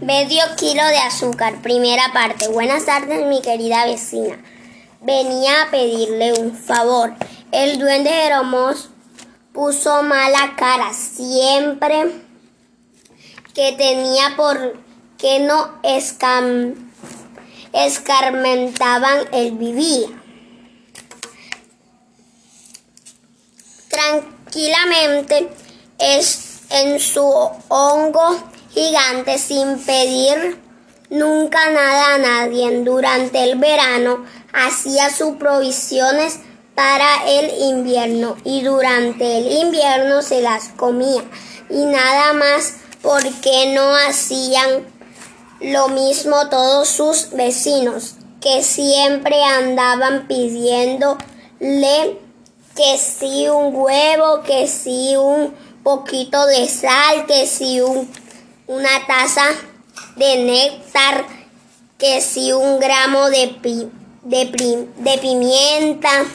Medio kilo de azúcar. Primera parte. Buenas tardes, mi querida vecina. Venía a pedirle un favor. El duende Jeromos puso mala cara siempre que tenía por que no escarmentaban el vivía. Tranquilamente es en su hongo gigante sin pedir nunca nada a nadie. Durante el verano hacía sus provisiones para el invierno y durante el invierno se las comía y nada más porque no hacían lo mismo todos sus vecinos que siempre andaban pidiéndole que si un huevo, que si un poquito de sal, que si un, una taza de néctar, que si un gramo de, de, de pimienta.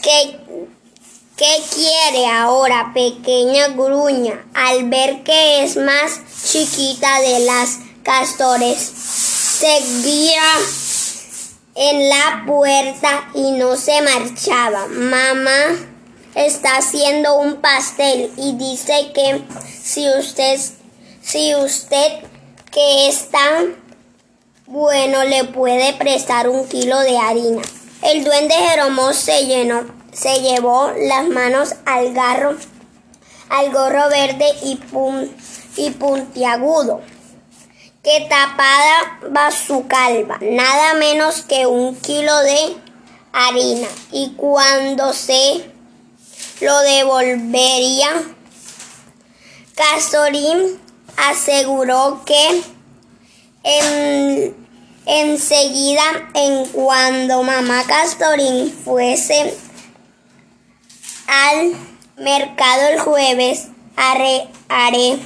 ¿Qué, ¿Qué quiere ahora, pequeña gruña, al ver que es más chiquita de las castores? Seguía en la puerta y no se marchaba. Mamá está haciendo un pastel y dice que si usted, si usted que es tan bueno le puede prestar un kilo de harina. El duende Jeromó se llenó, se llevó las manos al garro, al gorro verde y, y puntiagudo, que tapada va su calva, nada menos que un kilo de harina. Y cuando se lo devolvería, Castorín aseguró que en Enseguida, en cuando mamá Castorín fuese al mercado el jueves, haré, haré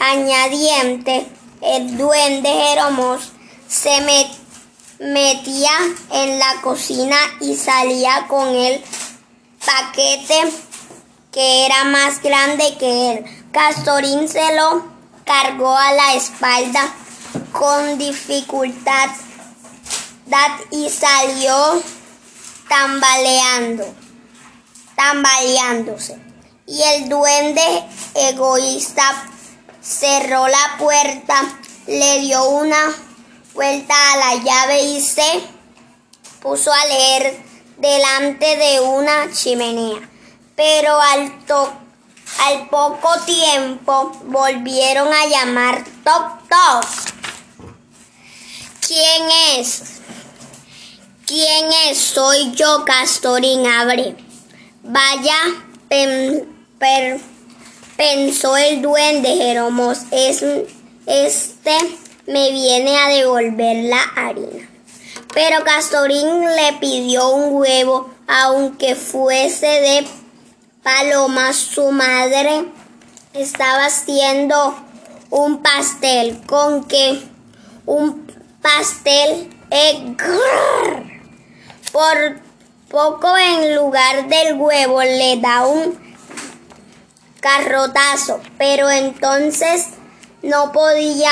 añadiente, el duende Jeromos se metía en la cocina y salía con el paquete que era más grande que él. Castorín se lo cargó a la espalda con dificultad y salió tambaleando, tambaleándose. Y el duende egoísta cerró la puerta, le dio una vuelta a la llave y se puso a leer delante de una chimenea. Pero al, al poco tiempo volvieron a llamar toc toc. ¿Quién es? ¿Quién es? Soy yo, Castorín, abre. Vaya, pensó el duende Jeromos, es, este me viene a devolver la harina. Pero Castorín le pidió un huevo, aunque fuese de paloma, su madre estaba haciendo un pastel con que un pastel por poco en lugar del huevo le da un carrotazo, pero entonces no podía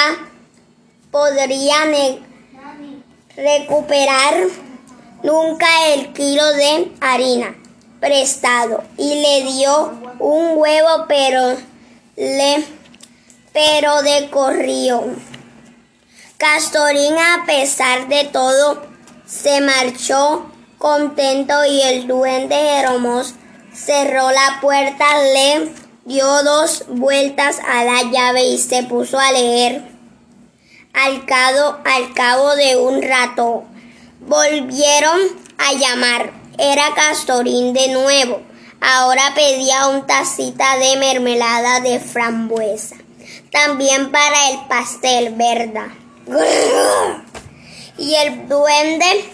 podría recuperar nunca el kilo de harina prestado y le dio un huevo pero le pero de corrió. Castorín, a pesar de todo, se marchó contento y el duende Jeromos cerró la puerta, le dio dos vueltas a la llave y se puso a leer. Al cabo, al cabo de un rato, volvieron a llamar. Era Castorín de nuevo. Ahora pedía un tacita de mermelada de frambuesa. También para el pastel, ¿verdad? Y el duende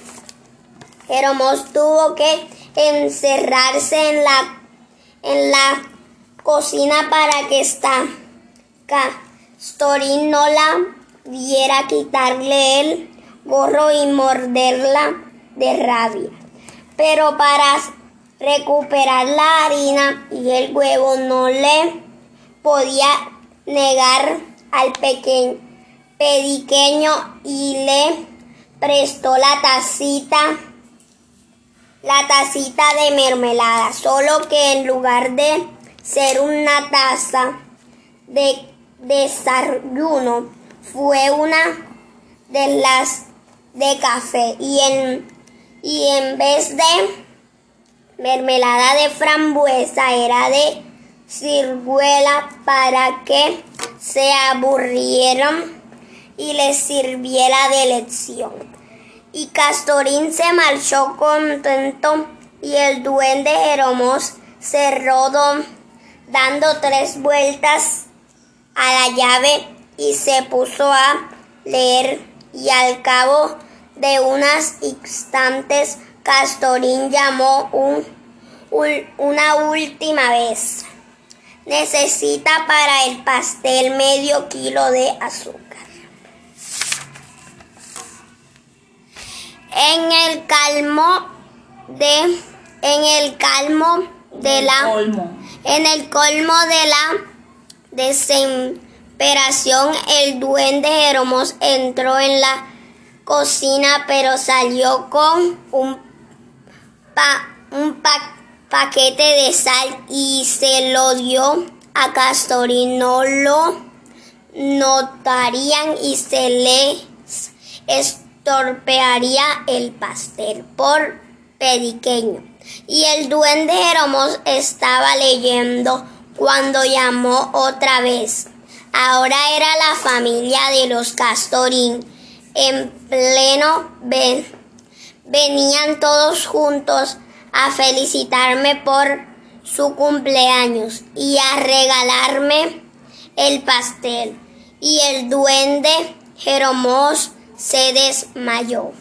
Jeromos tuvo que encerrarse en la, en la cocina para que esta Castorín no la viera quitarle el gorro y morderla de rabia. Pero para recuperar la harina y el huevo no le podía negar al pequeño pediqueño y le prestó la tacita la tacita de mermelada, solo que en lugar de ser una taza de desayuno, fue una de las de café. Y en, y en vez de mermelada de frambuesa era de ciruela para que se aburrieran y les sirviera de lección. Y Castorín se marchó contento y el duende Jeromos se rodó dando tres vueltas a la llave y se puso a leer y al cabo de unos instantes Castorín llamó un, una última vez. Necesita para el pastel medio kilo de azúcar. En el calmo de en el calmo de la en el colmo de la desesperación el duende Jeromos entró en la cocina pero salió con un un paquete de sal y se lo dio a Castorín no lo notarían y se les torpearía el pastel por pediqueño. Y el duende Jeromos estaba leyendo cuando llamó otra vez. Ahora era la familia de los Castorín. En pleno venían todos juntos a felicitarme por su cumpleaños y a regalarme el pastel. Y el duende Jeromos se desmayó.